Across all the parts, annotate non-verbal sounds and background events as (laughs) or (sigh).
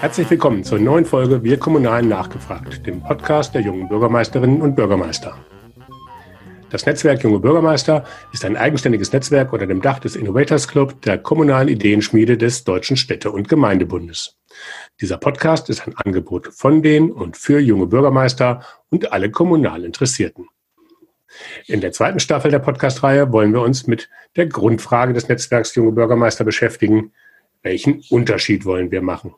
Herzlich willkommen zur neuen Folge Wir Kommunalen nachgefragt, dem Podcast der jungen Bürgermeisterinnen und Bürgermeister. Das Netzwerk Junge Bürgermeister ist ein eigenständiges Netzwerk unter dem Dach des Innovators Club der kommunalen Ideenschmiede des Deutschen Städte- und Gemeindebundes. Dieser Podcast ist ein Angebot von den und für junge Bürgermeister und alle kommunal Interessierten. In der zweiten Staffel der Podcast-Reihe wollen wir uns mit der Grundfrage des Netzwerks Junge Bürgermeister beschäftigen. Welchen Unterschied wollen wir machen?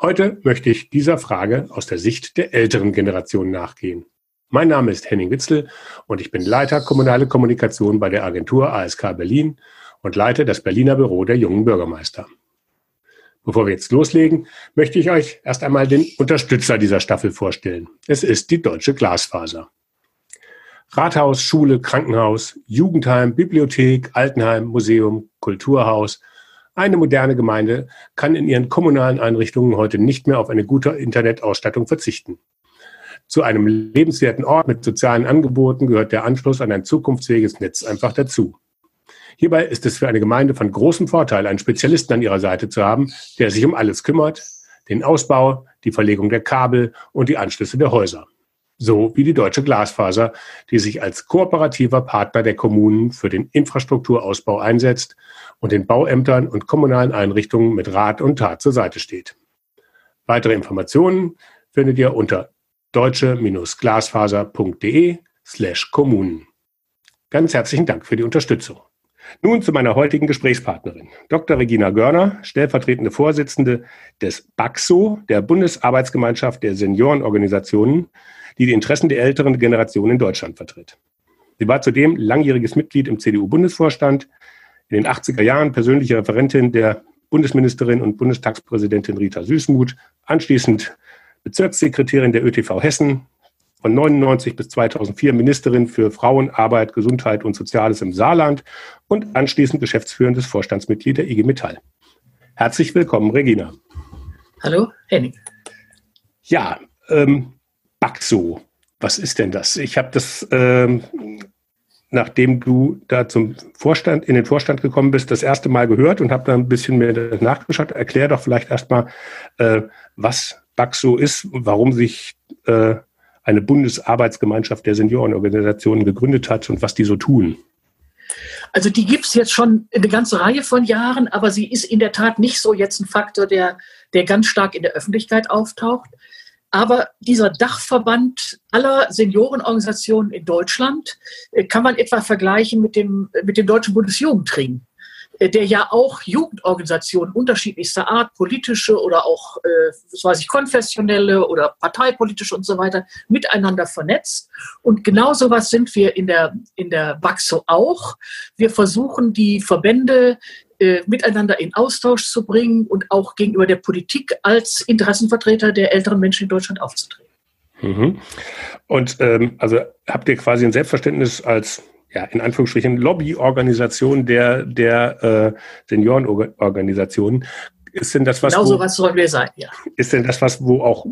Heute möchte ich dieser Frage aus der Sicht der älteren Generation nachgehen. Mein Name ist Henning Witzel und ich bin Leiter kommunale Kommunikation bei der Agentur ASK Berlin und leite das Berliner Büro der jungen Bürgermeister. Bevor wir jetzt loslegen, möchte ich euch erst einmal den Unterstützer dieser Staffel vorstellen. Es ist die Deutsche Glasfaser. Rathaus, Schule, Krankenhaus, Jugendheim, Bibliothek, Altenheim, Museum, Kulturhaus. Eine moderne Gemeinde kann in ihren kommunalen Einrichtungen heute nicht mehr auf eine gute Internetausstattung verzichten. Zu einem lebenswerten Ort mit sozialen Angeboten gehört der Anschluss an ein zukunftsfähiges Netz einfach dazu. Hierbei ist es für eine Gemeinde von großem Vorteil, einen Spezialisten an ihrer Seite zu haben, der sich um alles kümmert, den Ausbau, die Verlegung der Kabel und die Anschlüsse der Häuser so wie die Deutsche Glasfaser, die sich als kooperativer Partner der Kommunen für den Infrastrukturausbau einsetzt und den Bauämtern und kommunalen Einrichtungen mit Rat und Tat zur Seite steht. Weitere Informationen findet ihr unter deutsche-glasfaser.de slash Kommunen. Ganz herzlichen Dank für die Unterstützung. Nun zu meiner heutigen Gesprächspartnerin, Dr. Regina Görner, stellvertretende Vorsitzende des BAXO, der Bundesarbeitsgemeinschaft der Seniorenorganisationen, die die Interessen der älteren Generation in Deutschland vertritt. Sie war zudem langjähriges Mitglied im CDU-Bundesvorstand, in den 80er Jahren persönliche Referentin der Bundesministerin und Bundestagspräsidentin Rita Süßmuth, anschließend Bezirkssekretärin der ÖTV Hessen, von 99 bis 2004 Ministerin für Frauen, Arbeit, Gesundheit und Soziales im Saarland und anschließend geschäftsführendes Vorstandsmitglied der IG Metall. Herzlich willkommen, Regina. Hallo, Henning. Ja, ähm, Baxo. Was ist denn das? Ich habe das, ähm, nachdem du da zum Vorstand, in den Vorstand gekommen bist, das erste Mal gehört und habe da ein bisschen mehr nachgeschaut. Erklär doch vielleicht erstmal, äh, was Baxo ist warum sich äh, eine Bundesarbeitsgemeinschaft der Seniorenorganisationen gegründet hat und was die so tun. Also die gibt es jetzt schon eine ganze Reihe von Jahren, aber sie ist in der Tat nicht so jetzt ein Faktor, der, der ganz stark in der Öffentlichkeit auftaucht. Aber dieser Dachverband aller Seniorenorganisationen in Deutschland äh, kann man etwa vergleichen mit dem, mit dem Deutschen Bundesjugendring, äh, der ja auch Jugendorganisationen unterschiedlichster Art, politische oder auch, äh, was weiß ich, konfessionelle oder parteipolitische und so weiter, miteinander vernetzt. Und genau so was sind wir in der, in der BAXO auch. Wir versuchen, die Verbände äh, miteinander in Austausch zu bringen und auch gegenüber der Politik als Interessenvertreter der älteren Menschen in Deutschland aufzutreten. Mhm. Und ähm, also habt ihr quasi ein Selbstverständnis als ja, in Anführungsstrichen Lobbyorganisation der, der äh, Seniorenorganisationen. Ist denn das was? Genau so was sollen wir sein, ja. Ist denn das was, wo auch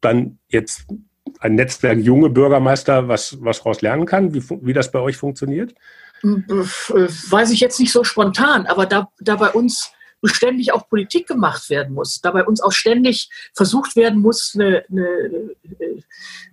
dann jetzt ein Netzwerk junge Bürgermeister was, was raus lernen kann, wie, wie das bei euch funktioniert? Weiß ich jetzt nicht so spontan, aber da, da bei uns ständig auch Politik gemacht werden muss, da bei uns auch ständig versucht werden muss, eine, eine,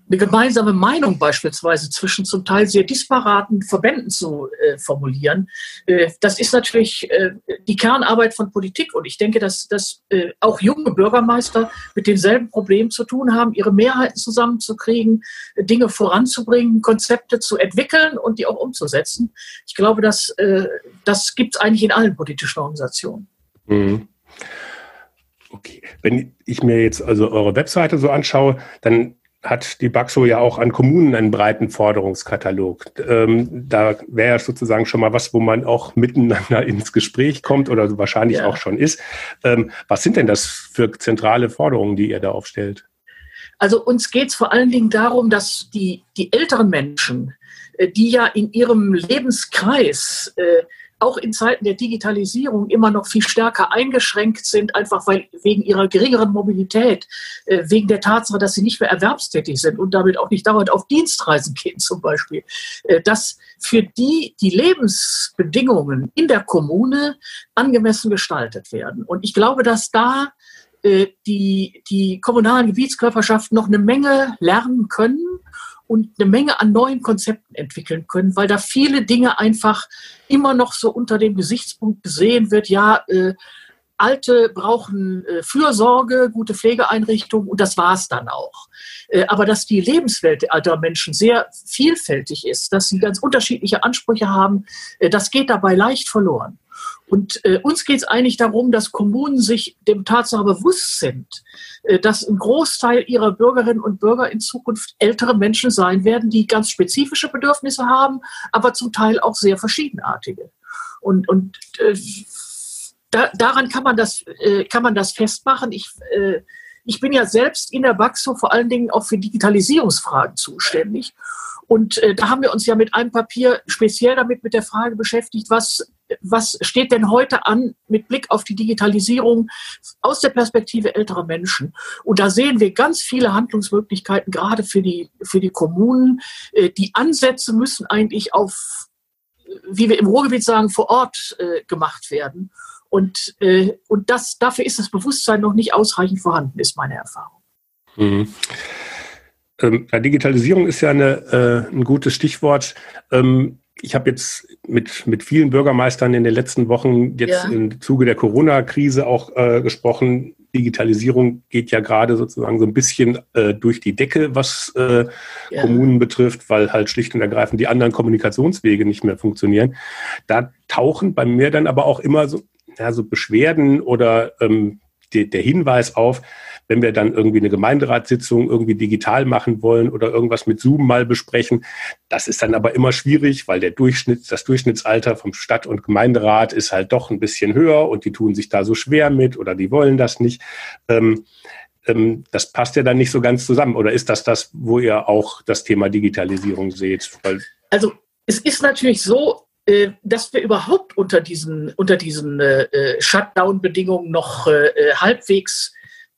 eine gemeinsame Meinung beispielsweise zwischen zum Teil sehr disparaten Verbänden zu äh, formulieren. Äh, das ist natürlich äh, die Kernarbeit von Politik und ich denke, dass, dass äh, auch junge Bürgermeister mit denselben Problemen zu tun haben, ihre Mehrheiten zusammenzukriegen, Dinge voranzubringen, Konzepte zu entwickeln und die auch umzusetzen. Ich glaube, dass, äh, das gibt es eigentlich in allen politischen Organisationen. Mhm. Okay. Wenn ich mir jetzt also eure Webseite so anschaue, dann hat die Baxo ja auch an Kommunen einen breiten Forderungskatalog. Ähm, da wäre sozusagen schon mal was, wo man auch miteinander (laughs) ins Gespräch kommt oder wahrscheinlich ja. auch schon ist. Ähm, was sind denn das für zentrale Forderungen, die ihr da aufstellt? Also uns geht es vor allen Dingen darum, dass die, die älteren Menschen, äh, die ja in ihrem Lebenskreis äh, auch in Zeiten der Digitalisierung immer noch viel stärker eingeschränkt sind, einfach weil wegen ihrer geringeren Mobilität, äh, wegen der Tatsache, dass sie nicht mehr erwerbstätig sind und damit auch nicht dauernd auf Dienstreisen gehen zum Beispiel, äh, dass für die die Lebensbedingungen in der Kommune angemessen gestaltet werden. Und ich glaube, dass da äh, die, die kommunalen Gebietskörperschaften noch eine Menge lernen können und eine Menge an neuen Konzepten entwickeln können, weil da viele Dinge einfach immer noch so unter dem Gesichtspunkt gesehen wird, ja, äh, Alte brauchen äh, Fürsorge, gute Pflegeeinrichtungen und das war es dann auch. Äh, aber dass die Lebenswelt alter Menschen sehr vielfältig ist, dass sie ganz unterschiedliche Ansprüche haben, äh, das geht dabei leicht verloren. Und äh, uns geht es eigentlich darum, dass Kommunen sich dem Tatsache bewusst sind, äh, dass ein Großteil ihrer Bürgerinnen und Bürger in Zukunft ältere Menschen sein werden, die ganz spezifische Bedürfnisse haben, aber zum Teil auch sehr verschiedenartige. Und, und äh, da, daran kann man das, äh, kann man das festmachen. Ich, äh, ich bin ja selbst in der Baxo vor allen Dingen auch für Digitalisierungsfragen zuständig. Und äh, da haben wir uns ja mit einem Papier speziell damit mit der Frage beschäftigt, was, was steht denn heute an mit Blick auf die Digitalisierung aus der Perspektive älterer Menschen. Und da sehen wir ganz viele Handlungsmöglichkeiten, gerade für die, für die Kommunen. Äh, die Ansätze müssen eigentlich auf, wie wir im Ruhrgebiet sagen, vor Ort äh, gemacht werden. Und, äh, und das, dafür ist das Bewusstsein noch nicht ausreichend vorhanden, ist meine Erfahrung. Mhm. Ähm, Digitalisierung ist ja eine, äh, ein gutes Stichwort. Ähm, ich habe jetzt mit, mit vielen Bürgermeistern in den letzten Wochen jetzt ja. im Zuge der Corona-Krise auch äh, gesprochen. Digitalisierung geht ja gerade sozusagen so ein bisschen äh, durch die Decke, was äh, ja. Kommunen betrifft, weil halt schlicht und ergreifend die anderen Kommunikationswege nicht mehr funktionieren. Da tauchen bei mir dann aber auch immer so ja, so Beschwerden oder ähm, die, der Hinweis auf, wenn wir dann irgendwie eine Gemeinderatssitzung irgendwie digital machen wollen oder irgendwas mit Zoom mal besprechen. Das ist dann aber immer schwierig, weil der Durchschnitt, das Durchschnittsalter vom Stadt- und Gemeinderat ist halt doch ein bisschen höher und die tun sich da so schwer mit oder die wollen das nicht. Ähm, ähm, das passt ja dann nicht so ganz zusammen. Oder ist das das, wo ihr auch das Thema Digitalisierung seht? Weil also es ist natürlich so, äh, dass wir überhaupt unter diesen, unter diesen äh, äh Shutdown-Bedingungen noch äh,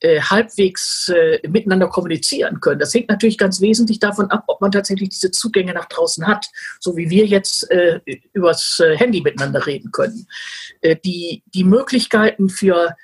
äh, halbwegs, äh, miteinander kommunizieren können. Das hängt natürlich ganz wesentlich davon ab, ob man tatsächlich diese Zugänge nach draußen hat, so wie wir jetzt übers Handy miteinander reden können. die, die Möglichkeiten für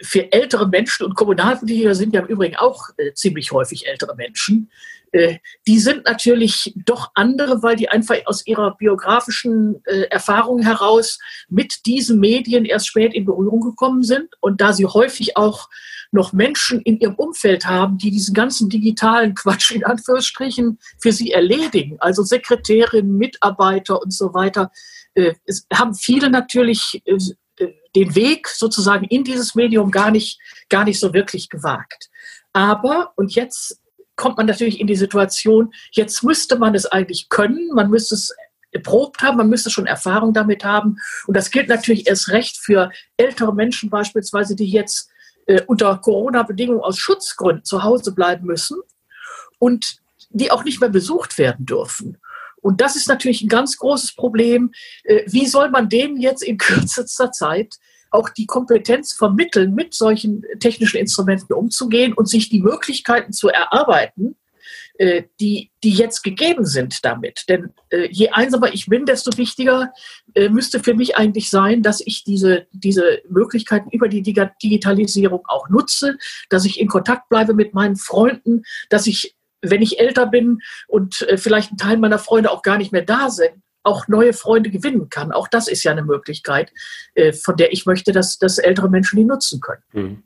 für ältere Menschen und Kommunalpolitiker sind ja im Übrigen auch äh, ziemlich häufig ältere Menschen. Äh, die sind natürlich doch andere, weil die einfach aus ihrer biografischen äh, Erfahrung heraus mit diesen Medien erst spät in Berührung gekommen sind und da sie häufig auch noch Menschen in ihrem Umfeld haben, die diesen ganzen digitalen Quatsch in Anführungsstrichen für sie erledigen, also Sekretärinnen, Mitarbeiter und so weiter, äh, haben viele natürlich den Weg sozusagen in dieses Medium gar nicht, gar nicht so wirklich gewagt. Aber, und jetzt kommt man natürlich in die Situation, jetzt müsste man es eigentlich können, man müsste es erprobt haben, man müsste schon Erfahrung damit haben. Und das gilt natürlich erst recht für ältere Menschen beispielsweise, die jetzt äh, unter Corona-Bedingungen aus Schutzgründen zu Hause bleiben müssen und die auch nicht mehr besucht werden dürfen. Und das ist natürlich ein ganz großes Problem. Äh, wie soll man denen jetzt in (laughs) kürzester Zeit auch die Kompetenz vermitteln, mit solchen technischen Instrumenten umzugehen und sich die Möglichkeiten zu erarbeiten, äh, die, die jetzt gegeben sind damit. Denn äh, je einsamer ich bin, desto wichtiger müsste für mich eigentlich sein, dass ich diese, diese Möglichkeiten über die Digitalisierung auch nutze, dass ich in Kontakt bleibe mit meinen Freunden, dass ich wenn ich älter bin und äh, vielleicht ein Teil meiner Freunde auch gar nicht mehr da sind, auch neue Freunde gewinnen kann. Auch das ist ja eine Möglichkeit, äh, von der ich möchte, dass, dass ältere Menschen die nutzen können. Mhm.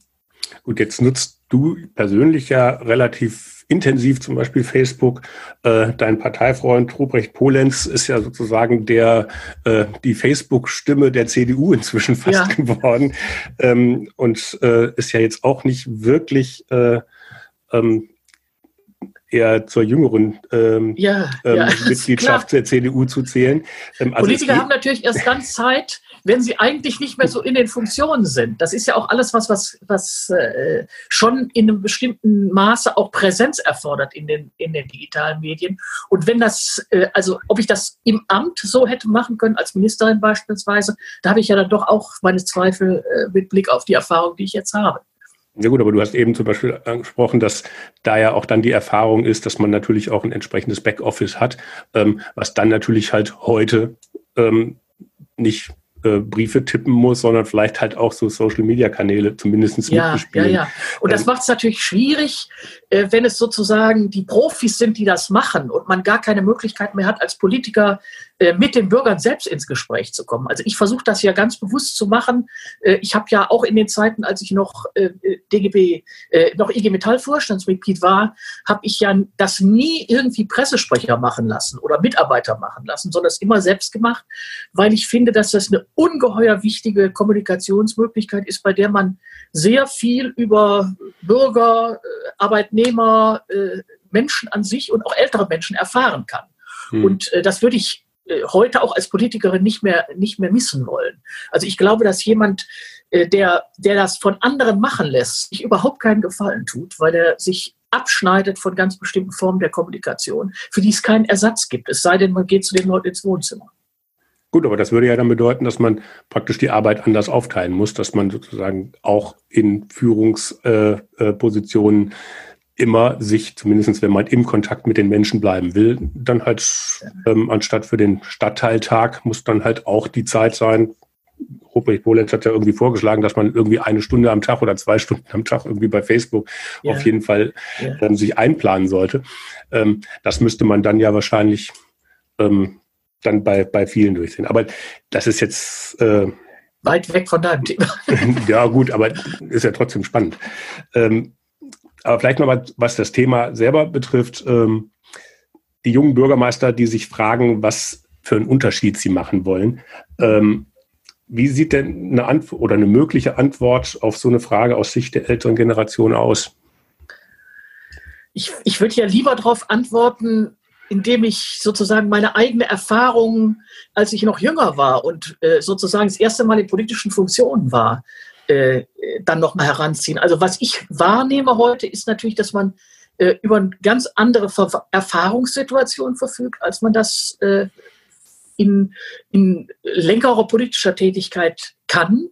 Gut, jetzt nutzt du persönlich ja relativ intensiv zum Beispiel Facebook. Äh, dein Parteifreund Ruprecht Polenz ist ja sozusagen der äh, die Facebook-Stimme der CDU inzwischen (laughs) fast ja. geworden ähm, und ist ja jetzt auch nicht wirklich äh, ähm, eher zur jüngeren ähm, ja, ähm, ja, (laughs) Mitgliedschaft der CDU zu zählen. Ähm, also Politiker haben natürlich erst dann Zeit, wenn sie eigentlich nicht mehr so in den Funktionen sind. Das ist ja auch alles was, was, was äh, schon in einem bestimmten Maße auch Präsenz erfordert in den, in den digitalen Medien. Und wenn das, äh, also ob ich das im Amt so hätte machen können, als Ministerin beispielsweise, da habe ich ja dann doch auch meine Zweifel äh, mit Blick auf die Erfahrung, die ich jetzt habe. Ja gut, aber du hast eben zum Beispiel angesprochen, dass da ja auch dann die Erfahrung ist, dass man natürlich auch ein entsprechendes Backoffice hat, ähm, was dann natürlich halt heute ähm, nicht äh, Briefe tippen muss, sondern vielleicht halt auch so Social-Media-Kanäle zumindest ja, mitbespielen. Ja, ja. Und das ähm, macht es natürlich schwierig, äh, wenn es sozusagen die Profis sind, die das machen und man gar keine Möglichkeit mehr hat, als Politiker mit den Bürgern selbst ins Gespräch zu kommen. Also ich versuche das ja ganz bewusst zu machen. Äh, ich habe ja auch in den Zeiten, als ich noch äh, DGB, noch IG Metall Vorstandsmitglied war, habe ich ja das nie irgendwie Pressesprecher machen lassen oder Mitarbeiter machen lassen, sondern es immer selbst gemacht, weil ich finde, dass das eine ungeheuer wichtige Kommunikationsmöglichkeit ist, bei der man sehr viel über Bürger, Arbeitnehmer, Menschen an sich und auch ältere Menschen erfahren kann. Hm. Und das würde ich äh, heute auch als Politikerin nicht mehr, nicht mehr missen wollen. Also ich glaube, dass jemand, äh, der, der das von anderen machen lässt, sich überhaupt keinen Gefallen tut, weil er sich abschneidet von ganz bestimmten Formen der Kommunikation, für die es keinen Ersatz gibt, es sei denn, man geht zu den Leuten ins Wohnzimmer. Gut, aber das würde ja dann bedeuten, dass man praktisch die Arbeit anders aufteilen muss, dass man sozusagen auch in Führungspositionen äh, immer sich, zumindest wenn man im Kontakt mit den Menschen bleiben will, dann halt ähm, anstatt für den Stadtteiltag muss dann halt auch die Zeit sein. Ruprecht Bolenz hat ja irgendwie vorgeschlagen, dass man irgendwie eine Stunde am Tag oder zwei (laughs) Stunden am Tag irgendwie bei Facebook ja. auf jeden Fall ja. ähm, sich einplanen sollte. Ähm, das müsste man dann ja wahrscheinlich ähm, dann bei, bei vielen durchsehen. Aber das ist jetzt äh, weit weg von deinem Thema. (laughs) ja, gut, aber ist ja trotzdem spannend. Ähm, aber vielleicht noch was das Thema selber betrifft. Ähm, die jungen Bürgermeister, die sich fragen, was für einen Unterschied sie machen wollen. Ähm, wie sieht denn eine Antwort oder eine mögliche Antwort auf so eine Frage aus Sicht der älteren Generation aus? Ich, ich würde ja lieber darauf antworten, indem ich sozusagen meine eigene Erfahrung, als ich noch jünger war und äh, sozusagen das erste Mal in politischen Funktionen war, äh, dann nochmal heranziehen. Also was ich wahrnehme heute ist natürlich, dass man äh, über eine ganz andere Ver Erfahrungssituation verfügt, als man das äh, in, in längerer politischer Tätigkeit kann,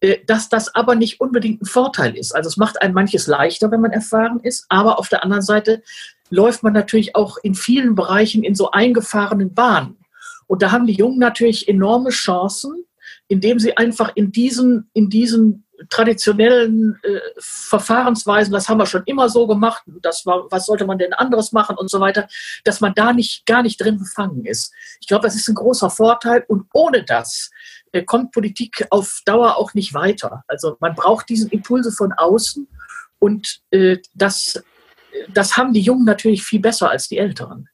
äh, dass das aber nicht unbedingt ein Vorteil ist. Also es macht einem manches leichter, wenn man erfahren ist, aber auf der anderen Seite läuft man natürlich auch in vielen Bereichen in so eingefahrenen Bahnen. Und da haben die Jungen natürlich enorme Chancen, indem sie einfach in diesen, in diesen traditionellen äh, Verfahrensweisen, das haben wir schon immer so gemacht, das war, was sollte man denn anderes machen und so weiter, dass man da nicht, gar nicht drin befangen ist. Ich glaube, das ist ein großer Vorteil und ohne das äh, kommt Politik auf Dauer auch nicht weiter. Also man braucht diesen Impulse von außen und äh, das, das haben die Jungen natürlich viel besser als die Älteren.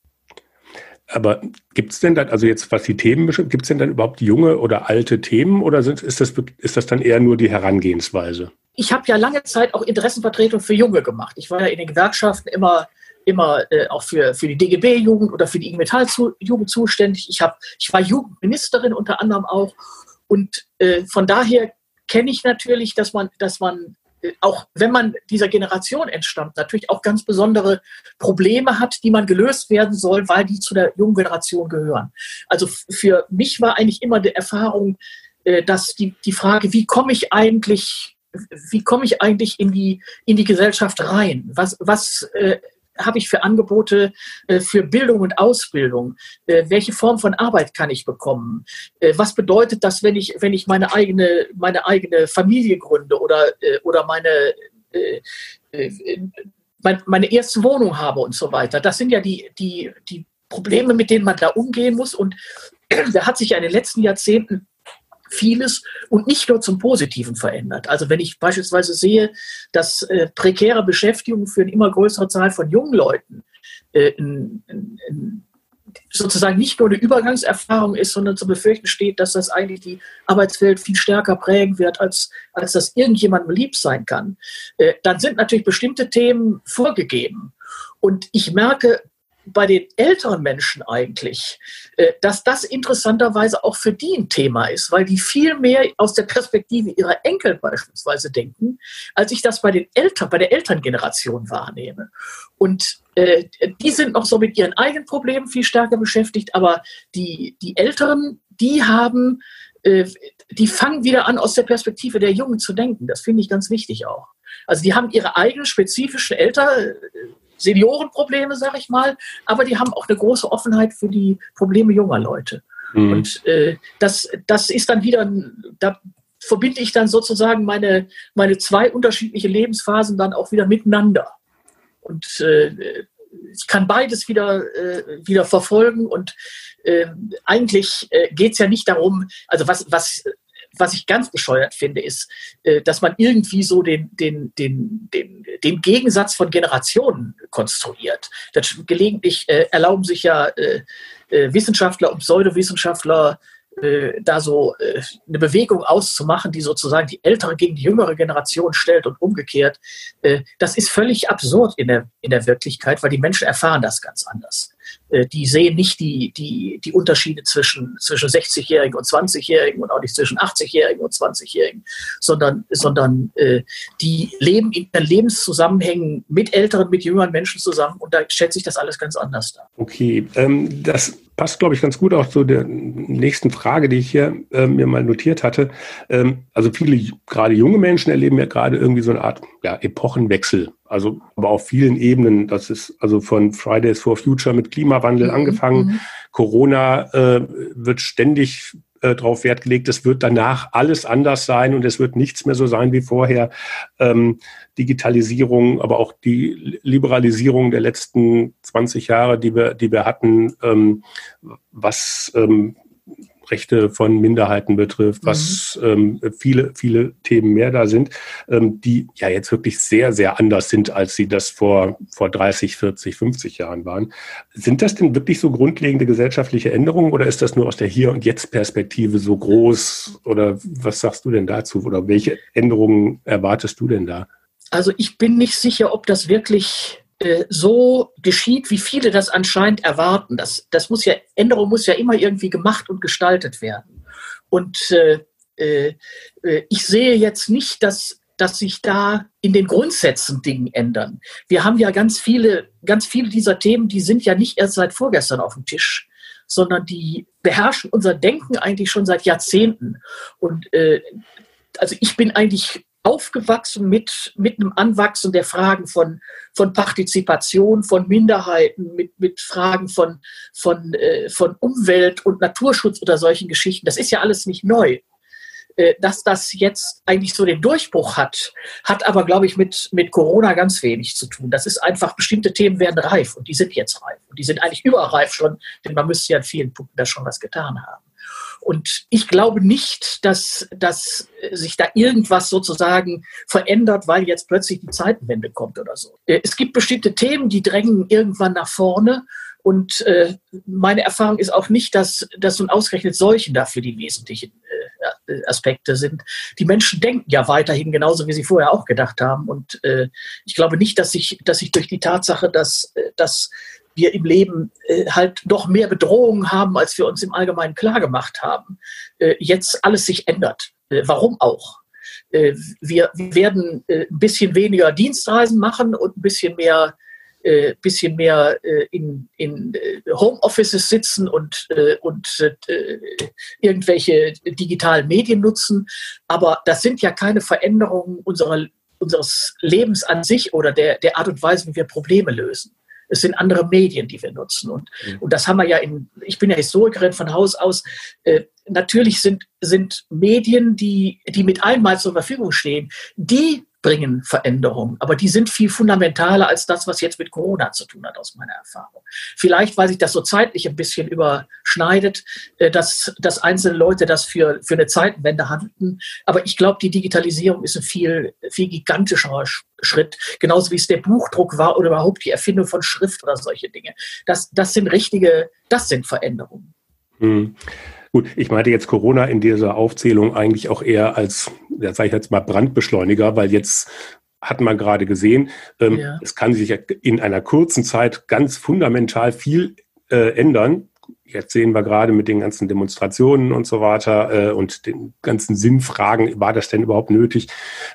Aber gibt es denn dann, also jetzt was die Themen beschreibt, gibt es denn dann überhaupt junge oder alte Themen oder sind, ist, das, ist das dann eher nur die Herangehensweise? Ich habe ja lange Zeit auch Interessenvertretung für Junge gemacht. Ich war ja in den Gewerkschaften immer, immer äh, auch für, für die DGB-Jugend oder für die IG Metall-Jugend zuständig. Ich, hab, ich war Jugendministerin unter anderem auch. Und äh, von daher kenne ich natürlich, dass man, dass man auch wenn man dieser Generation entstammt, natürlich auch ganz besondere Probleme hat, die man gelöst werden soll, weil die zu der jungen Generation gehören. Also für mich war eigentlich immer die Erfahrung, äh, dass die, die Frage, wie komme ich eigentlich, wie komme ich eigentlich in die, in die Gesellschaft rein? Was, was äh, habe ich für Angebote äh, für Bildung und Ausbildung? Äh, welche Form von Arbeit kann ich bekommen? Äh, was bedeutet das, wenn ich, wenn ich meine eigene, meine eigene Familie gründe oder, oder meine, meine erste Wohnung habe und so weiter? Das sind ja die, die, die Probleme, mit denen man da umgehen muss. Und (clears throat) da hat sich ja in den letzten Jahrzehnten vieles und nicht nur zum Positiven verändert. Also wenn ich beispielsweise sehe, dass äh, prekäre Beschäftigung für eine immer größere Zahl von jungen Leuten äh, in, in, sozusagen nicht nur eine Übergangserfahrung ist, sondern zu befürchten steht, dass das eigentlich die Arbeitswelt viel stärker prägen wird, als, als das irgendjemandem lieb sein kann, äh, dann sind natürlich bestimmte Themen vorgegeben. Und ich merke, bei den älteren Menschen eigentlich, äh, dass das interessanterweise auch für die ein Thema ist, weil die viel mehr aus der Perspektive ihrer Enkel beispielsweise denken, als ich das bei den Eltern, bei der Elterngeneration wahrnehme. Und äh, die sind noch so mit ihren eigenen Problemen viel stärker beschäftigt, aber die, die Älteren, die haben, äh, die fangen wieder an, aus der Perspektive der Jungen zu denken. Das finde ich ganz wichtig auch. Also die haben ihre eigenen spezifischen Eltern, Seniorenprobleme, sag ich mal, aber die haben auch eine große Offenheit für die Probleme junger Leute. Mhm. Und äh, das, das ist dann wieder, da verbinde ich dann sozusagen meine, meine zwei unterschiedliche Lebensphasen dann auch wieder miteinander. Und äh, ich kann beides wieder, äh, wieder verfolgen und äh, eigentlich äh, geht es ja nicht darum, also was, was, was ich ganz bescheuert finde, ist, äh, dass man irgendwie so den, den, den, den, den Gegensatz von Generationen konstruiert. Das gelegentlich äh, erlauben sich ja äh, äh Wissenschaftler und Pseudowissenschaftler äh, da so eine Bewegung auszumachen, die sozusagen die ältere gegen die jüngere Generation stellt und umgekehrt, das ist völlig absurd in der, in der Wirklichkeit, weil die Menschen erfahren das ganz anders. Äh, die sehen nicht die, die, die Unterschiede zwischen, zwischen 60-Jährigen und 20-Jährigen und auch nicht zwischen 80-Jährigen und 20-Jährigen, sondern, sondern äh, die leben in Lebenszusammenhängen mit älteren, mit jüngeren Menschen zusammen und da schätze ich das alles ganz anders dar. Okay, ähm, das passt, glaube ich, ganz gut auch zu der nächsten Frage, die ich hier äh, mir mal notiert hatte. Ähm, also viele, gerade junge Menschen erleben ja gerade irgendwie so eine Art ja, Epochenwechsel. Also aber auf vielen Ebenen. Das ist also von Fridays for Future mit Klimawandel mhm. angefangen. Mhm. Corona äh, wird ständig äh, darauf Wert gelegt, es wird danach alles anders sein und es wird nichts mehr so sein wie vorher. Ähm, Digitalisierung, aber auch die Liberalisierung der letzten 20 Jahre, die wir, die wir hatten, ähm, was ähm, Rechte von Minderheiten betrifft, was mhm. ähm, viele, viele Themen mehr da sind, ähm, die ja jetzt wirklich sehr, sehr anders sind, als sie das vor, vor 30, 40, 50 Jahren waren. Sind das denn wirklich so grundlegende gesellschaftliche Änderungen oder ist das nur aus der Hier- und Jetzt-Perspektive so groß? Oder was sagst du denn dazu? Oder welche Änderungen erwartest du denn da? Also ich bin nicht sicher, ob das wirklich so geschieht, wie viele das anscheinend erwarten. Das, das muss ja, Änderung muss ja immer irgendwie gemacht und gestaltet werden. Und äh, äh, ich sehe jetzt nicht, dass, dass sich da in den Grundsätzen Dinge ändern. Wir haben ja ganz viele, ganz viele dieser Themen, die sind ja nicht erst seit vorgestern auf dem Tisch, sondern die beherrschen unser Denken eigentlich schon seit Jahrzehnten. Und äh, also ich bin eigentlich aufgewachsen mit, mit einem Anwachsen der Fragen von, von Partizipation, von Minderheiten, mit, mit Fragen von, von, äh, von Umwelt und Naturschutz oder solchen Geschichten. Das ist ja alles nicht neu. Äh, dass das jetzt eigentlich so den Durchbruch hat, hat aber, glaube ich, mit, mit Corona ganz wenig zu tun. Das ist einfach, bestimmte Themen werden reif und die sind jetzt reif. Und die sind eigentlich überreif schon, denn man müsste ja in vielen Punkten da schon was getan haben. Und ich glaube nicht, dass, dass sich da irgendwas sozusagen verändert, weil jetzt plötzlich die Zeitenwende kommt oder so. Äh, es gibt bestimmte Themen, die drängen irgendwann nach vorne. Und äh, meine Erfahrung ist auch nicht, dass, dass nun ausgerechnet Seuchen dafür die wesentlichen äh, Aspekte sind. Die Menschen denken ja weiterhin genauso, wie sie vorher auch gedacht haben. Und ich glaube nicht, dass sich, dass sich durch die Tatsache, dass, dass wir im Leben äh, halt doch mehr Bedrohungen haben, als wir uns im Allgemeinen klargemacht haben, äh, jetzt alles sich ändert. Äh, warum auch? Äh, wir werden äh, ein bisschen weniger Dienstreisen machen und ein bisschen mehr äh, bisschen mehr in, in Homeoffices sitzen und, und irgendwelche digitalen Medien nutzen. Aber das sind ja keine Veränderungen unserer, unseres Lebens an sich oder der, der Art und Weise, wie wir Probleme lösen. Es sind andere Medien, die wir nutzen. Und, mhm. und das haben wir ja in, ich bin ja Historikerin von Haus aus. Äh, natürlich sind, sind Medien, die, die mit einmal zur Verfügung stehen, die bringen Veränderungen. Aber die sind viel fundamentaler als das, was jetzt mit Corona zu tun hat, aus meiner Erfahrung. Vielleicht, weil sich das so zeitlich ein bisschen überschneidet, äh, dass, dass einzelne Leute das für, für eine Zeitenwende handelten. Aber ich glaube, die Digitalisierung ist ein viel, viel gigantischerer Schritt. Genauso wie es der Buchdruck war oder überhaupt die Erfindung von Schrift oder solche Dinge. Das, das sind richtige, das sind Veränderungen. Hm. Gut, ich meinte jetzt Corona in dieser Aufzählung eigentlich auch eher als, ja, sage ich jetzt mal, Brandbeschleuniger, weil jetzt hat man gerade gesehen, ähm, ja. es kann sich in einer kurzen Zeit ganz fundamental viel äh, ändern. Jetzt sehen wir gerade mit den ganzen Demonstrationen und so weiter äh, und den ganzen Sinnfragen, war das denn überhaupt nötig,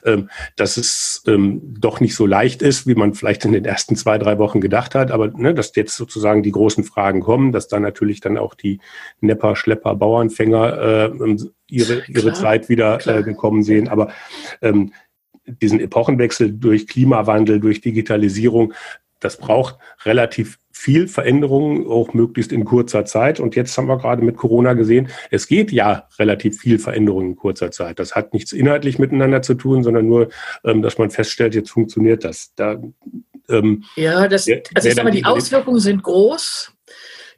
ähm, dass es ähm, doch nicht so leicht ist, wie man vielleicht in den ersten zwei, drei Wochen gedacht hat, aber ne, dass jetzt sozusagen die großen Fragen kommen, dass dann natürlich dann auch die Nepper, Schlepper, Bauernfänger äh, ihre, ihre Zeit wieder äh, gekommen sehen. Aber ähm, diesen Epochenwechsel durch Klimawandel, durch Digitalisierung, das braucht relativ viel Veränderung, auch möglichst in kurzer Zeit. Und jetzt haben wir gerade mit Corona gesehen, es geht ja relativ viel Veränderung in kurzer Zeit. Das hat nichts inhaltlich miteinander zu tun, sondern nur, ähm, dass man feststellt, jetzt funktioniert das. Da, ähm, ja, das, also ich sag mal, die Auswirkungen sind groß.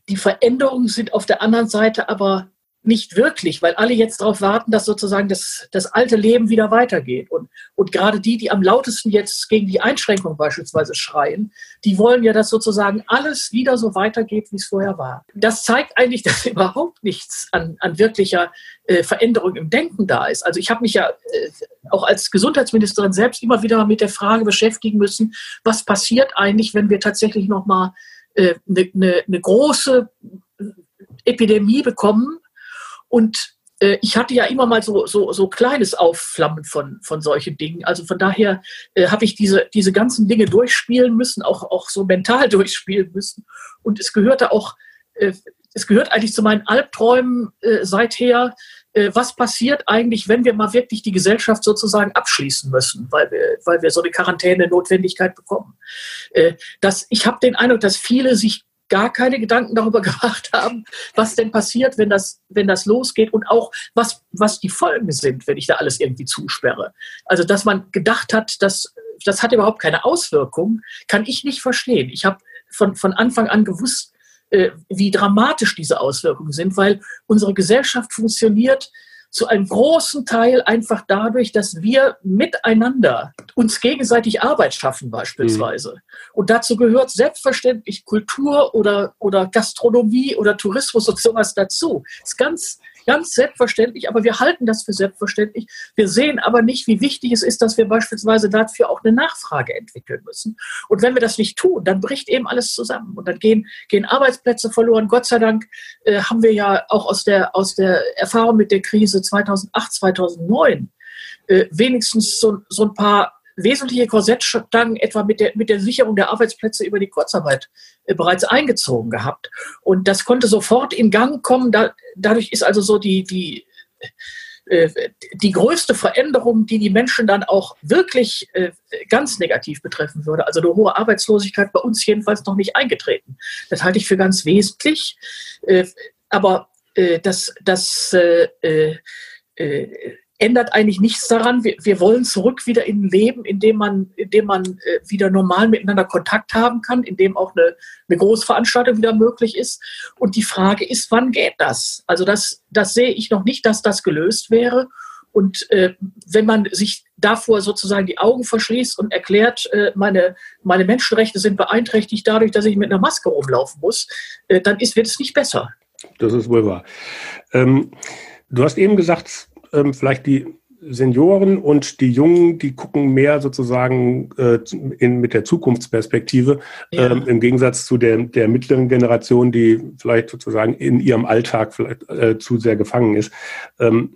Die Veränderungen sind auf der anderen Seite aber nicht wirklich, weil alle jetzt darauf warten, dass sozusagen das, das alte Leben wieder weitergeht. Und, und gerade die, die am lautesten jetzt gegen die Einschränkung beispielsweise schreien, die wollen ja, dass sozusagen alles wieder so weitergeht, wie es vorher war. Das zeigt eigentlich, (laughs) dass überhaupt nichts an, an wirklicher äh, Veränderung im Denken da ist. Also ich habe mich ja äh, auch als Gesundheitsministerin selbst immer wieder mit der Frage beschäftigen müssen, was passiert eigentlich, wenn wir tatsächlich nochmal eine äh, ne, ne, ne große Epidemie bekommen, und äh, ich hatte ja immer mal so, so, so kleines Aufflammen von, von solchen Dingen. Also von daher äh, habe ich diese, diese ganzen Dinge durchspielen müssen, auch, auch so mental (laughs) durchspielen müssen. Und es gehörte auch, äh, es gehört eigentlich zu meinen Albträumen äh, seither, äh, was passiert eigentlich, wenn wir mal wirklich die Gesellschaft sozusagen abschließen müssen, weil wir, weil wir so eine Quarantäne-Notwendigkeit bekommen. Äh, das, ich habe den Eindruck, dass viele sich gar keine Gedanken darüber (laughs) gemacht haben, was denn passiert, wenn das, wenn das losgeht und auch was, was die Folgen sind, wenn ich da alles irgendwie zusperre. Also, dass man gedacht hat, dass das hat überhaupt keine Auswirkungen, kann ich nicht verstehen. Ich habe von, von Anfang an gewusst, äh, wie dramatisch diese Auswirkungen sind, weil unsere Gesellschaft funktioniert zu einem großen Teil einfach dadurch, dass wir miteinander uns gegenseitig Arbeit schaffen beispielsweise. Mhm. Und dazu gehört selbstverständlich Kultur oder, oder Gastronomie oder Tourismus und sowas dazu. Das ist ganz Ganz selbstverständlich, aber wir halten das für selbstverständlich. Wir sehen aber nicht, wie wichtig es ist, dass wir beispielsweise dafür auch eine Nachfrage entwickeln müssen. Und wenn wir das nicht tun, dann bricht eben alles zusammen und dann gehen, gehen Arbeitsplätze verloren. Gott sei Dank äh, haben wir ja auch aus der, aus der Erfahrung mit der Krise 2008, 2009 äh, wenigstens so, so ein paar wesentliche Korsettstangen etwa mit der, mit der Sicherung der Arbeitsplätze über die Kurzarbeit äh, bereits eingezogen gehabt. Und das konnte sofort in Gang kommen. Da, dadurch ist also so die, die, äh, die größte Veränderung, die die Menschen dann auch wirklich äh, ganz negativ betreffen würde, also eine hohe Arbeitslosigkeit bei uns jedenfalls noch nicht eingetreten. Das halte ich für ganz wesentlich. Äh, aber äh, das, das äh, ändert eigentlich nichts daran. Wir, wir wollen zurück wieder in ein Leben, in dem man, in dem man äh, wieder normal miteinander Kontakt haben kann, in dem auch eine, eine Großveranstaltung wieder möglich ist. Und die Frage ist, wann geht das? Also das, das sehe ich noch nicht, dass das gelöst wäre. Und äh, wenn man sich davor sozusagen die Augen verschließt und erklärt, äh, meine, meine Menschenrechte sind beeinträchtigt dadurch, dass ich mit einer Maske rumlaufen muss, äh, dann ist, wird es nicht besser. Das ist wohl wahr. Ähm, du hast eben gesagt, ähm, vielleicht die Senioren und die Jungen, die gucken mehr sozusagen äh, in, mit der Zukunftsperspektive, ja. ähm, im Gegensatz zu der, der mittleren Generation, die vielleicht sozusagen in ihrem Alltag vielleicht äh, zu sehr gefangen ist. Ähm,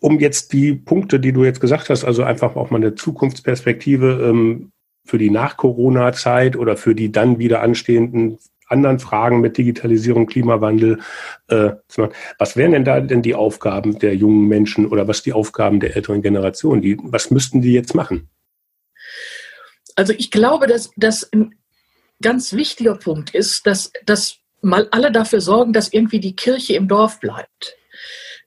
um jetzt die Punkte, die du jetzt gesagt hast, also einfach auch mal eine Zukunftsperspektive ähm, für die Nach-Corona-Zeit oder für die dann wieder anstehenden anderen Fragen mit Digitalisierung, Klimawandel. Äh, was wären denn da denn die Aufgaben der jungen Menschen oder was die Aufgaben der älteren Generation? Die, was müssten die jetzt machen? Also ich glaube, dass das ein ganz wichtiger Punkt ist, dass, dass mal alle dafür sorgen, dass irgendwie die Kirche im Dorf bleibt.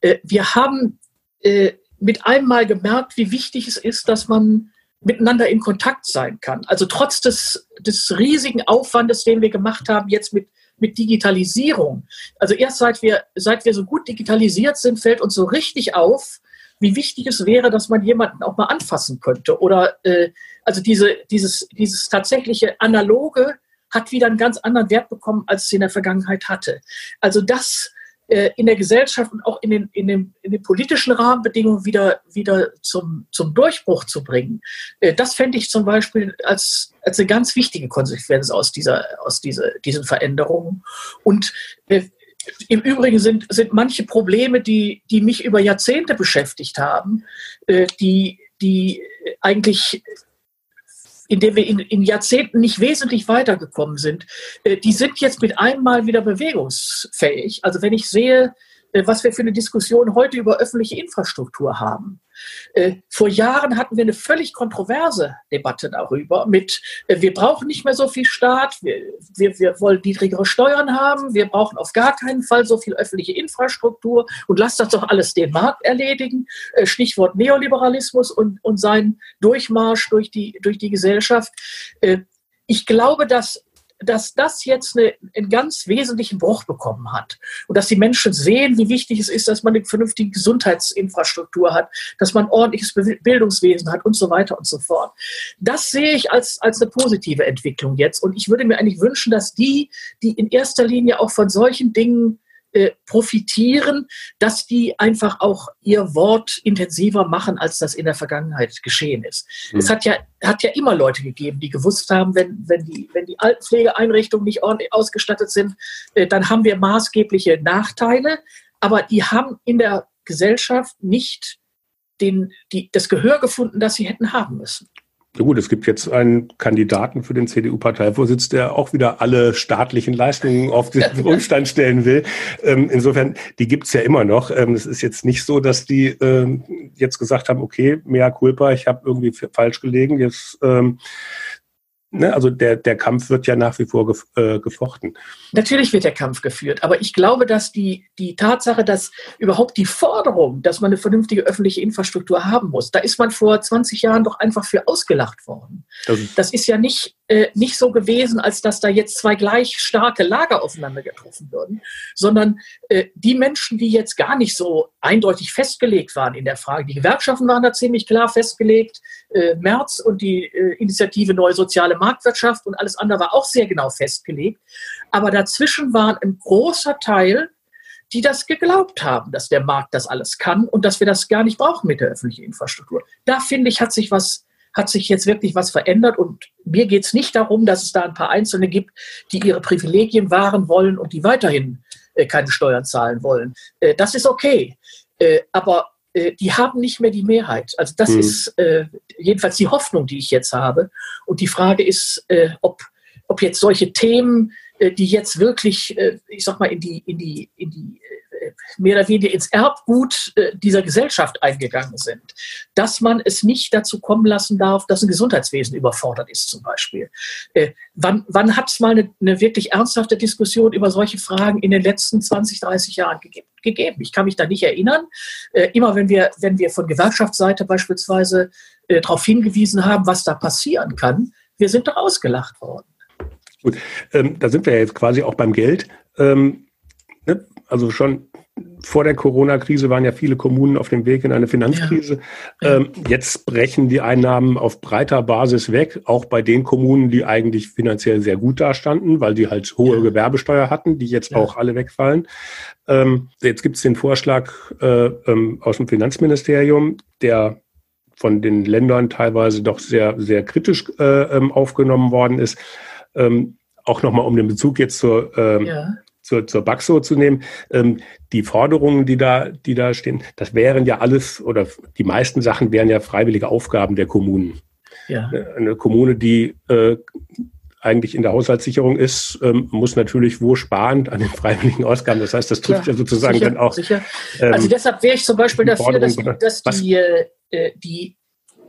Äh, wir haben äh, mit einmal gemerkt, wie wichtig es ist, dass man miteinander in Kontakt sein kann. Also trotz des, des riesigen Aufwandes, den wir gemacht haben, jetzt mit, mit Digitalisierung. Also erst seit wir, seit wir so gut digitalisiert sind, fällt uns so richtig auf, wie wichtig es wäre, dass man jemanden auch mal anfassen könnte. Oder äh, also diese, dieses, dieses tatsächliche Analoge hat wieder einen ganz anderen Wert bekommen, als es in der Vergangenheit hatte. Also das in der Gesellschaft und auch in den, in den, in den politischen Rahmenbedingungen wieder, wieder zum, zum Durchbruch zu bringen. Äh, das fände ich zum Beispiel als, als eine ganz wichtige Konsequenz aus, dieser, aus dieser, diesen Veränderungen. Und äh, im Übrigen sind, sind manche Probleme, die, die mich über Jahrzehnte beschäftigt haben, die, die eigentlich in dem wir in, in Jahrzehnten nicht wesentlich weitergekommen sind, äh, die sind jetzt mit einmal wieder bewegungsfähig. Also wenn ich sehe, äh, was wir für eine Diskussion heute über öffentliche Infrastruktur haben. Äh, vor Jahren hatten wir eine völlig kontroverse Debatte darüber mit, äh, wir brauchen nicht mehr so viel Staat, wir, wir, wir wollen niedrigere Steuern haben, wir brauchen auf gar keinen Fall so viel öffentliche Infrastruktur und lasst das doch alles den Markt erledigen. Äh, Stichwort Neoliberalismus und, und sein Durchmarsch durch die, durch die Gesellschaft. Ich glaube, dass dass das jetzt eine, einen ganz wesentlichen Bruch bekommen hat und dass die Menschen sehen, wie wichtig es ist, dass man eine vernünftige Gesundheitsinfrastruktur hat, dass man ordentliches Bildungswesen hat und so weiter und so fort. Das sehe ich als, als eine positive Entwicklung jetzt und ich würde mir eigentlich wünschen, dass die, die in erster Linie auch von solchen Dingen äh, profitieren, dass die einfach auch ihr Wort intensiver machen, als das in der Vergangenheit geschehen ist. Mhm. Es hat ja, hat ja immer Leute gegeben, die gewusst haben, wenn, wenn, die, wenn die Altenpflegeeinrichtungen nicht ordentlich ausgestattet sind, äh, dann haben wir maßgebliche Nachteile, aber die haben in der Gesellschaft nicht den, die, das Gehör gefunden, das sie hätten haben müssen. Na gut, es gibt jetzt einen Kandidaten für den CDU-Parteivorsitz, der auch wieder alle staatlichen Leistungen auf den (laughs) Umstand stellen will. Ähm, insofern, die gibt's ja immer noch. Ähm, es ist jetzt nicht so, dass die ähm, jetzt gesagt haben, okay, mehr Culpa, ich habe irgendwie falsch gelegen, jetzt ähm, Ne, also der, der Kampf wird ja nach wie vor gef äh, gefochten. Natürlich wird der Kampf geführt, aber ich glaube, dass die, die Tatsache, dass überhaupt die Forderung, dass man eine vernünftige öffentliche Infrastruktur haben muss, da ist man vor 20 Jahren doch einfach für ausgelacht worden. Das, das ist ja nicht, äh, nicht so gewesen, als dass da jetzt zwei gleich starke Lager aufeinander getroffen würden, sondern äh, die Menschen, die jetzt gar nicht so eindeutig festgelegt waren in der Frage, die Gewerkschaften waren da ziemlich klar festgelegt, äh, März und die äh, Initiative Neue Soziale Marktwirtschaft und alles andere war auch sehr genau festgelegt. Aber dazwischen waren ein großer Teil, die das geglaubt haben, dass der Markt das alles kann und dass wir das gar nicht brauchen mit der öffentlichen Infrastruktur. Da finde ich, hat sich was hat sich jetzt wirklich was verändert und mir geht es nicht darum, dass es da ein paar Einzelne gibt, die ihre Privilegien wahren wollen und die weiterhin äh, keine Steuern zahlen wollen. Äh, das ist okay. Äh, aber äh, die haben nicht mehr die Mehrheit. Also das mhm. ist äh, jedenfalls die Hoffnung, die ich jetzt habe. Und die Frage ist, äh, ob, ob jetzt solche Themen, die jetzt wirklich, ich sag mal, in die, in die, in die mehr oder weniger ins Erbgut äh, dieser Gesellschaft eingegangen sind, dass man es nicht dazu kommen lassen darf, dass ein Gesundheitswesen überfordert ist zum Beispiel. Äh, wann wann hat es mal eine, eine, wirklich ernsthafte Diskussion über solche Fragen in den letzten 20, 30 Jahren gegeben? Ich kann mich da nicht erinnern. Äh, immer wenn wir, wenn wir von Gewerkschaftsseite beispielsweise darauf hingewiesen haben, was da passieren kann, wir sind doch ausgelacht worden. Gut, ähm, da sind wir jetzt quasi auch beim Geld. Ähm, ne? Also schon vor der Corona-Krise waren ja viele Kommunen auf dem Weg in eine Finanzkrise. Ja. Ähm, jetzt brechen die Einnahmen auf breiter Basis weg, auch bei den Kommunen, die eigentlich finanziell sehr gut dastanden, weil die halt hohe ja. Gewerbesteuer hatten, die jetzt ja. auch alle wegfallen. Ähm, jetzt gibt es den Vorschlag äh, ähm, aus dem Finanzministerium, der von den Ländern teilweise doch sehr, sehr kritisch äh, ähm, aufgenommen worden ist. Ähm, auch nochmal um den Bezug jetzt zur ähm, ja zur, zur Baxo zu nehmen, ähm, die Forderungen, die da, die da stehen, das wären ja alles oder die meisten Sachen wären ja freiwillige Aufgaben der Kommunen. Ja. Eine Kommune, die äh, eigentlich in der Haushaltssicherung ist, ähm, muss natürlich wo sparen an den freiwilligen Ausgaben. Das heißt, das trifft Klar, ja sozusagen sicher, dann auch. Sicher. Ähm, also deshalb wäre ich zum Beispiel dafür, dass, dass die, äh, die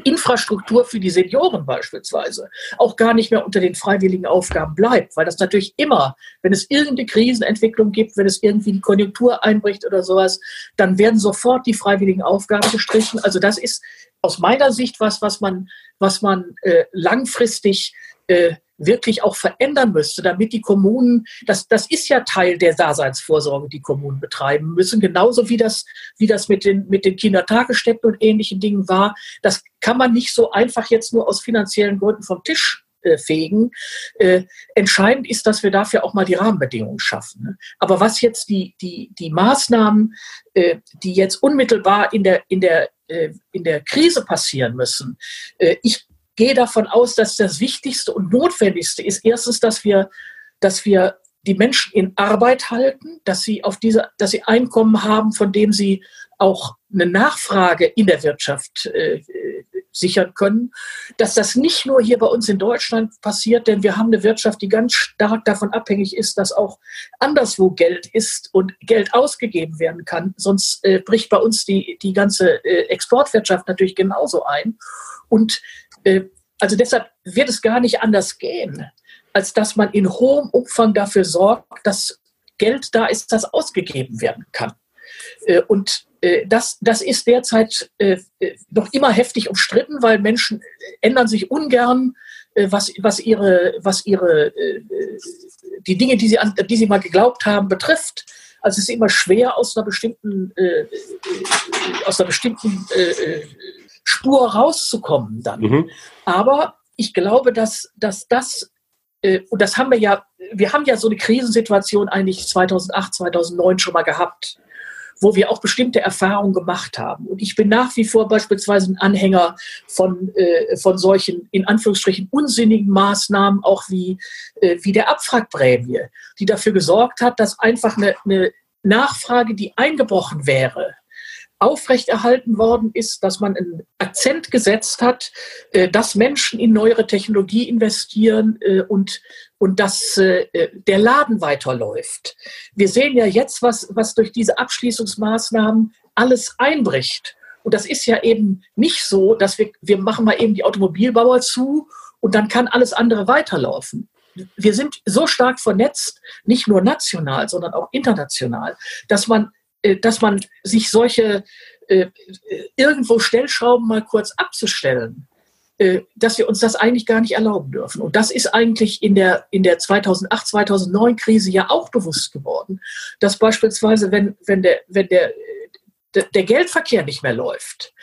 Infrastruktur für die Senioren beispielsweise auch gar nicht mehr unter den freiwilligen Aufgaben bleibt, weil das natürlich immer, wenn es irgendeine Krisenentwicklung gibt, wenn es irgendwie die Konjunktur einbricht oder sowas, dann werden sofort die freiwilligen Aufgaben gestrichen. Also das ist aus meiner Sicht was, was man, was man äh, langfristig äh, wirklich auch verändern müsste, damit die Kommunen, das, das ist ja Teil der Daseinsvorsorge, die Kommunen betreiben müssen, genauso wie das, wie das mit den, mit den Kindertagesstätten und ähnlichen Dingen war. Das kann man nicht so einfach jetzt nur aus finanziellen Gründen vom Tisch äh, fegen. Äh, entscheidend ist, dass wir dafür auch mal die Rahmenbedingungen schaffen. Ne? Aber was jetzt die, die, die Maßnahmen, äh, die jetzt unmittelbar in der, in der, in der Krise passieren müssen, ich gehe davon aus, dass das Wichtigste und Notwendigste ist erstens, dass wir, dass wir die Menschen in Arbeit halten, dass sie auf diese, dass sie Einkommen haben, von dem sie auch eine Nachfrage in der Wirtschaft äh, sichern können, dass das nicht nur hier bei uns in Deutschland passiert, denn wir haben eine Wirtschaft, die ganz stark davon abhängig ist, dass auch anderswo Geld ist und Geld ausgegeben werden kann. Sonst äh, bricht bei uns die, die ganze äh, Exportwirtschaft natürlich genauso ein. Und also deshalb wird es gar nicht anders gehen, als dass man in hohem Umfang dafür sorgt, dass Geld da ist, das ausgegeben werden kann. Äh, und äh, das, das ist derzeit äh, noch immer heftig umstritten, weil Menschen ändern sich ungern, was, was ihre, was ihre, die Dinge, die sie, an, die sie mal geglaubt haben, betrifft. Also es ist immer schwer, aus einer bestimmten, aus einer bestimmten Spur rauszukommen dann. Mhm. Aber ich glaube, dass, dass das äh, und das haben wir ja, wir haben ja so eine Krisensituation eigentlich 2008, 2009 schon mal gehabt, wo wir auch bestimmte Erfahrungen gemacht haben. Und ich bin nach wie vor beispielsweise ein Anhänger von, äh, von solchen, in Anführungsstrichen, unsinnigen Maßnahmen, auch wie, äh, wie der Abfragprämie, die dafür gesorgt hat, dass einfach eine, eine Nachfrage, die eingebrochen wäre, aufrechterhalten worden ist, dass man einen Akzent gesetzt hat, äh, dass Menschen in neuere Technologie investieren äh, und, und dass äh, der Laden weiterläuft. Wir sehen ja jetzt, was, was durch diese Abschließungsmaßnahmen alles einbricht. Und das ist ja eben nicht so, dass wir, wir machen mal eben die Automobilbauer zu und dann kann alles andere weiterlaufen. Wir sind so stark vernetzt, nicht nur national, sondern auch international, dass man dass man sich solche äh, irgendwo Stellschrauben mal kurz abzustellen, äh, dass wir uns das eigentlich gar nicht erlauben dürfen. Und das ist eigentlich in der, in der 2008, 2009 Krise ja auch bewusst geworden, dass beispielsweise, wenn, wenn, der, wenn der, der Geldverkehr nicht mehr läuft,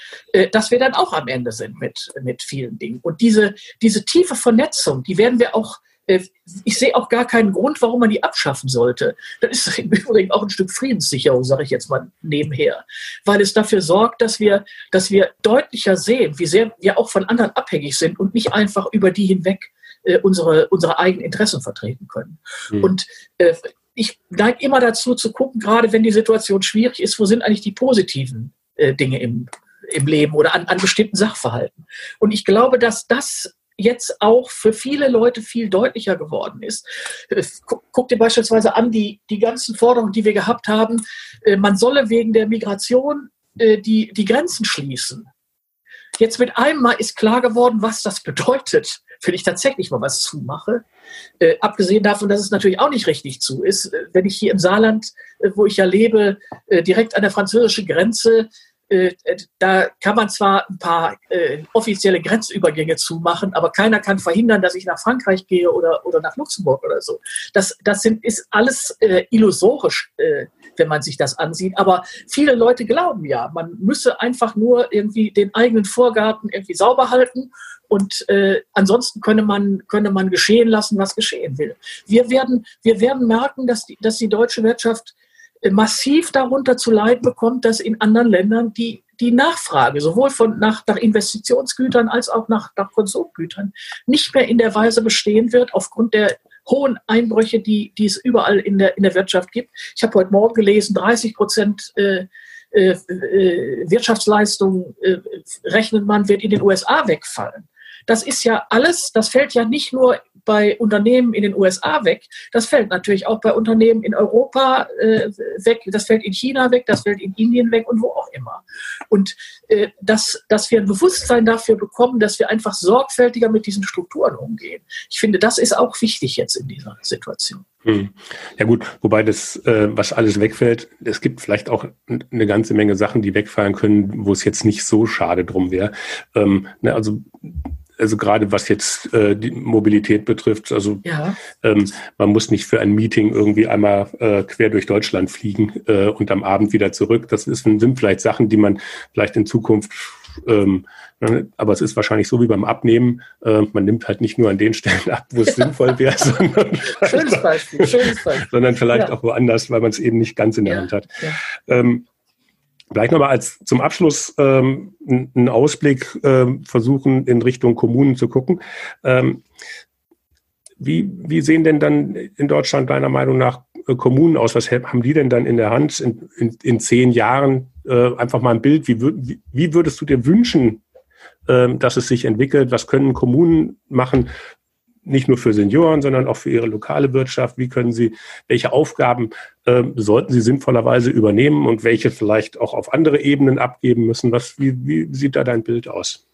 dass wir dann auch am Ende sind mit, mit vielen Dingen. Und diese, diese tiefe Vernetzung, die werden wir auch äh, ich sehe auch gar keinen Grund, warum man die abschaffen sollte. Das ist im Übrigen auch ein Stück Friedenssicherung, sage ich jetzt mal nebenher, weil es dafür sorgt, dass wir, dass wir deutlicher sehen, wie sehr wir auch von anderen abhängig sind und nicht einfach über die hinweg äh, unsere, unsere eigenen Interessen vertreten können. Mhm. Und äh, ich neige immer dazu zu gucken, gerade wenn die Situation schwierig ist, wo sind eigentlich die positiven äh, Dinge im, im Leben oder an, an bestimmten Sachverhalten. Und ich glaube, dass das jetzt auch für viele Leute viel deutlicher geworden ist. Äh, guck dir beispielsweise an die, die ganzen Forderungen, die wir gehabt haben. Äh, man solle wegen der Migration äh, die, die Grenzen schließen. Jetzt mit einem Mal ist klar geworden, was das bedeutet, wenn ich tatsächlich mal was zumache. Äh, abgesehen davon, dass es natürlich auch nicht richtig zu ist, wenn ich hier im Saarland, wo ich ja lebe, direkt an der französischen Grenze da kann man zwar ein paar äh, offizielle Grenzübergänge zumachen, aber keiner kann verhindern, dass ich nach Frankreich gehe oder, oder nach Luxemburg oder so. Das, das sind, ist alles äh, illusorisch, äh, wenn man sich das ansieht. Aber viele Leute glauben ja, man müsse einfach nur irgendwie den eigenen Vorgarten irgendwie sauber halten und äh, ansonsten könne man, könne man geschehen lassen, was geschehen will. Wir werden, wir werden merken, dass die, dass die deutsche Wirtschaft massiv darunter zu leiden bekommt, dass in anderen Ländern die, die Nachfrage sowohl von, nach, nach Investitionsgütern als auch nach, nach Konsumgütern nicht mehr in der Weise bestehen wird, aufgrund der hohen Einbrüche, die, die es überall in der, in der Wirtschaft gibt. Ich habe heute Morgen gelesen, 30 Prozent äh, äh, äh, Wirtschaftsleistung äh, rechnet man, wird in den USA wegfallen. Das ist ja alles, das fällt ja nicht nur bei Unternehmen in den USA weg, das fällt natürlich auch bei Unternehmen in Europa äh, weg, das fällt in China weg, das fällt in Indien weg und wo auch immer. Und äh, dass, dass wir ein Bewusstsein dafür bekommen, dass wir einfach sorgfältiger mit diesen Strukturen umgehen. Ich finde, das ist auch wichtig jetzt in dieser Situation. Hm. Ja gut, wobei das, äh, was alles wegfällt, es gibt vielleicht auch eine ganze Menge Sachen, die wegfallen können, wo es jetzt nicht so schade drum wäre. Ähm, ne, also also gerade was jetzt äh, die Mobilität betrifft, also ja. ähm, man muss nicht für ein Meeting irgendwie einmal äh, quer durch Deutschland fliegen äh, und am Abend wieder zurück. Das ist, sind vielleicht Sachen, die man vielleicht in Zukunft ähm, ne, aber es ist wahrscheinlich so wie beim Abnehmen. Äh, man nimmt halt nicht nur an den Stellen ab, wo es (laughs) sinnvoll wäre, sondern, schönes Beispiel, schönes Beispiel. sondern vielleicht ja. auch woanders, weil man es eben nicht ganz in der ja. Hand hat. Ähm, Vielleicht nochmal als zum Abschluss ähm, einen Ausblick ähm, versuchen, in Richtung Kommunen zu gucken. Ähm, wie, wie sehen denn dann in Deutschland deiner Meinung nach Kommunen aus? Was haben die denn dann in der Hand in, in, in zehn Jahren? Äh, einfach mal ein Bild. Wie, wie, würdest du dir wünschen, ähm, dass es sich entwickelt? Was können Kommunen machen? Nicht nur für Senioren, sondern auch für ihre lokale Wirtschaft. Wie können sie, welche Aufgaben äh, sollten sie sinnvollerweise übernehmen und welche vielleicht auch auf andere Ebenen abgeben müssen? Was, wie, wie sieht da dein Bild aus?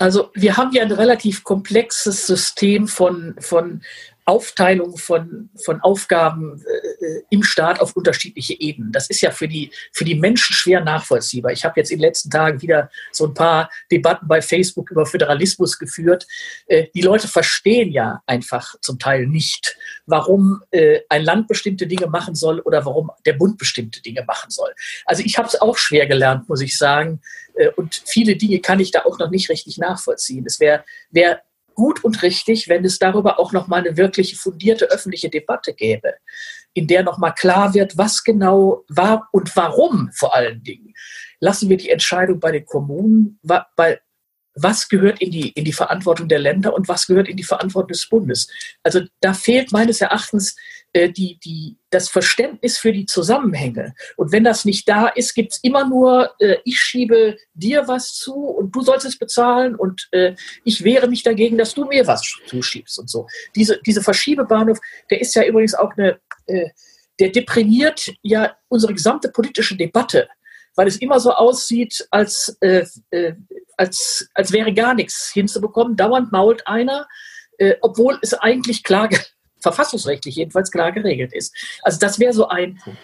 Also wir haben ja ein relativ komplexes System von, von Aufteilung von, von Aufgaben äh, im Staat auf unterschiedliche Ebenen. Das ist ja für die, für die Menschen schwer nachvollziehbar. Ich habe jetzt in den letzten Tagen wieder so ein paar Debatten bei Facebook über Föderalismus geführt. Äh, die Leute verstehen ja einfach zum Teil nicht, warum äh, ein Land bestimmte Dinge machen soll oder warum der Bund bestimmte Dinge machen soll. Also ich habe es auch schwer gelernt, muss ich sagen. Äh, und viele Dinge kann ich da auch noch nicht richtig nachvollziehen. Es wäre wär gut und richtig, wenn es darüber auch noch mal eine wirklich fundierte öffentliche Debatte gäbe, in der noch mal klar wird, was genau war und warum vor allen Dingen. Lassen wir die Entscheidung bei den Kommunen, bei, was gehört in die, in die Verantwortung der Länder und was gehört in die Verantwortung des Bundes. Also da fehlt meines Erachtens äh, die, die, das Verständnis für die Zusammenhänge. Und wenn das nicht da ist, gibt es immer nur, äh, ich schiebe dir was zu und du sollst es bezahlen und äh, ich wehre mich dagegen, dass du mir was zuschiebst und so. Diese, diese Verschiebebahnhof, der ist ja übrigens auch eine, äh, der deprimiert ja unsere gesamte politische Debatte weil es immer so aussieht, als, äh, äh, als, als wäre gar nichts hinzubekommen. Dauernd mault einer, äh, obwohl es eigentlich klar verfassungsrechtlich jedenfalls klar geregelt ist. Also das wäre so ein Punkt.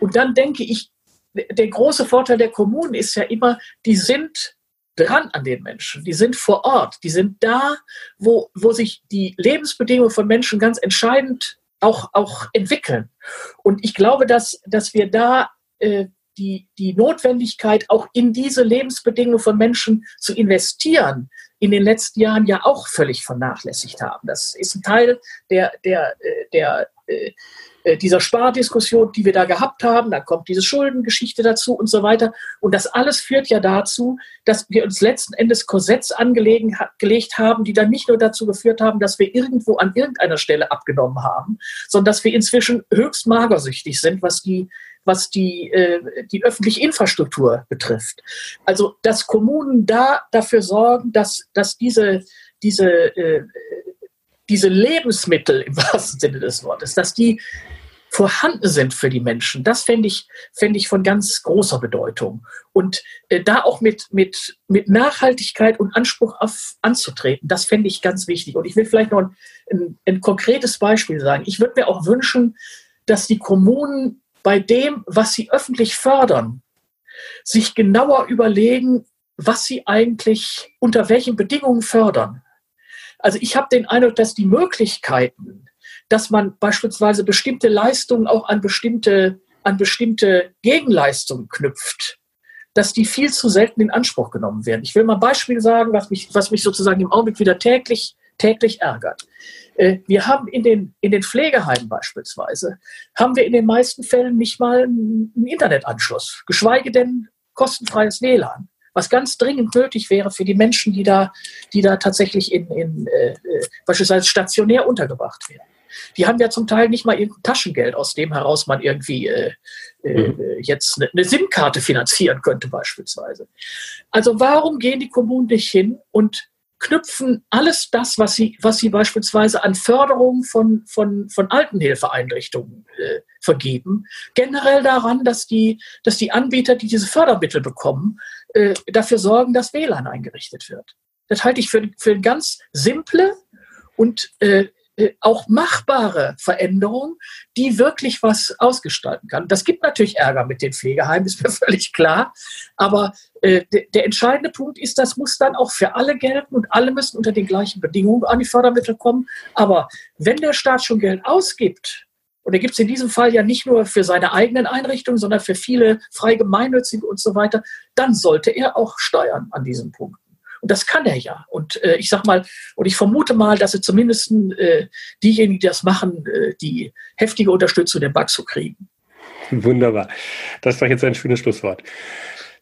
Und dann denke ich, der große Vorteil der Kommunen ist ja immer, die sind dran an den Menschen, die sind vor Ort, die sind da, wo, wo sich die Lebensbedingungen von Menschen ganz entscheidend auch, auch entwickeln. Und ich glaube, dass, dass wir da äh, die, die Notwendigkeit, auch in diese Lebensbedingungen von Menschen zu investieren, in den letzten Jahren ja auch völlig vernachlässigt haben. Das ist ein Teil der, der, äh, der, der äh, dieser Spardiskussion, die wir da gehabt haben. Dann kommt diese Schuldengeschichte dazu und so weiter. Und das alles führt ja dazu, dass wir uns letzten Endes Korsetts angelegt haben, die dann nicht nur dazu geführt haben, dass wir irgendwo an irgendeiner Stelle abgenommen haben, sondern dass wir inzwischen höchst magersüchtig sind, was die was die, äh, die öffentliche Infrastruktur betrifft. Also, dass Kommunen da dafür sorgen, dass, dass diese, diese, äh, diese Lebensmittel im (laughs) wahrsten Sinne des Wortes, dass die vorhanden sind für die Menschen. Das fände ich, fände ich von ganz großer Bedeutung. Und äh, da auch mit, mit, mit Nachhaltigkeit und Anspruch auf, anzutreten, das fände ich ganz wichtig. Und ich will vielleicht noch ein, ein, ein konkretes Beispiel sagen. Ich würde mir auch wünschen, dass die Kommunen bei dem, was sie öffentlich fördern, sich genauer überlegen, was sie eigentlich unter welchen Bedingungen fördern. Also ich habe den Eindruck, dass die Möglichkeiten, dass man beispielsweise bestimmte Leistungen auch an bestimmte, an bestimmte Gegenleistungen knüpft, dass die viel zu selten in Anspruch genommen werden. Ich will mal ein Beispiel sagen, was mich, was mich sozusagen im Augenblick wieder täglich, täglich ärgert. Äh, wir haben in den, in den Pflegeheimen beispielsweise, haben wir in den meisten Fällen nicht mal einen Internetanschluss, geschweige denn kostenfreies WLAN, was ganz dringend nötig wäre für die Menschen, die da, die da tatsächlich in, in äh, äh beispielsweise stationär untergebracht werden. Die haben ja zum Teil nicht mal irgendein Taschengeld, aus dem heraus man irgendwie äh, äh, mhm. jetzt eine, eine SIM-Karte finanzieren könnte beispielsweise. Also warum gehen die Kommunen nicht hin und knüpfen alles das, was sie, was sie beispielsweise an Förderung von, von, von Altenhilfeeinrichtungen äh, vergeben, generell daran, dass die, dass die Anbieter, die diese Fördermittel bekommen, äh, dafür sorgen, dass WLAN eingerichtet wird. Das halte ich für, für eine ganz simple und äh, auch machbare Veränderung, die wirklich was ausgestalten kann. Das gibt natürlich Ärger mit den Pflegeheimen, (laughs) ist mir völlig klar. Aber äh, der entscheidende Punkt ist, das muss dann auch für alle gelten und alle müssen unter den gleichen Bedingungen an die Fördermittel kommen. Aber wenn der Staat schon Geld ausgibt, und er gibt es in diesem Fall ja nicht nur für seine eigenen Einrichtungen, sondern für viele frei gemeinnützige und so weiter, dann sollte er auch steuern an diesem Punkt. Und das kann er ja. Und äh, ich sag mal, und ich vermute mal, dass sie zumindest äh, diejenigen, die das machen, äh, die heftige Unterstützung der BAXO kriegen. Wunderbar. Das war jetzt ein schönes Schlusswort.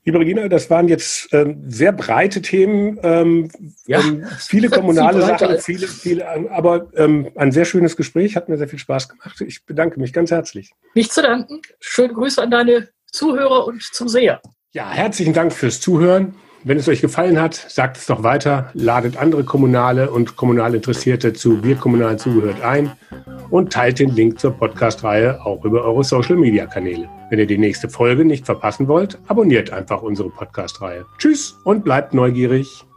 Liebe Regina, das waren jetzt ähm, sehr breite Themen, ähm, ja. ähm, viele (laughs) kommunale Sachen, viele, viele, aber ähm, ein sehr schönes Gespräch, hat mir sehr viel Spaß gemacht. Ich bedanke mich ganz herzlich. Nicht zu danken. Schöne Grüße an deine Zuhörer und Zuseher. Ja, herzlichen Dank fürs Zuhören. Wenn es euch gefallen hat, sagt es doch weiter, ladet andere Kommunale und kommunal Interessierte zu Wir Kommunal zugehört ein und teilt den Link zur Podcast-Reihe auch über eure Social-Media-Kanäle. Wenn ihr die nächste Folge nicht verpassen wollt, abonniert einfach unsere Podcast-Reihe. Tschüss und bleibt neugierig.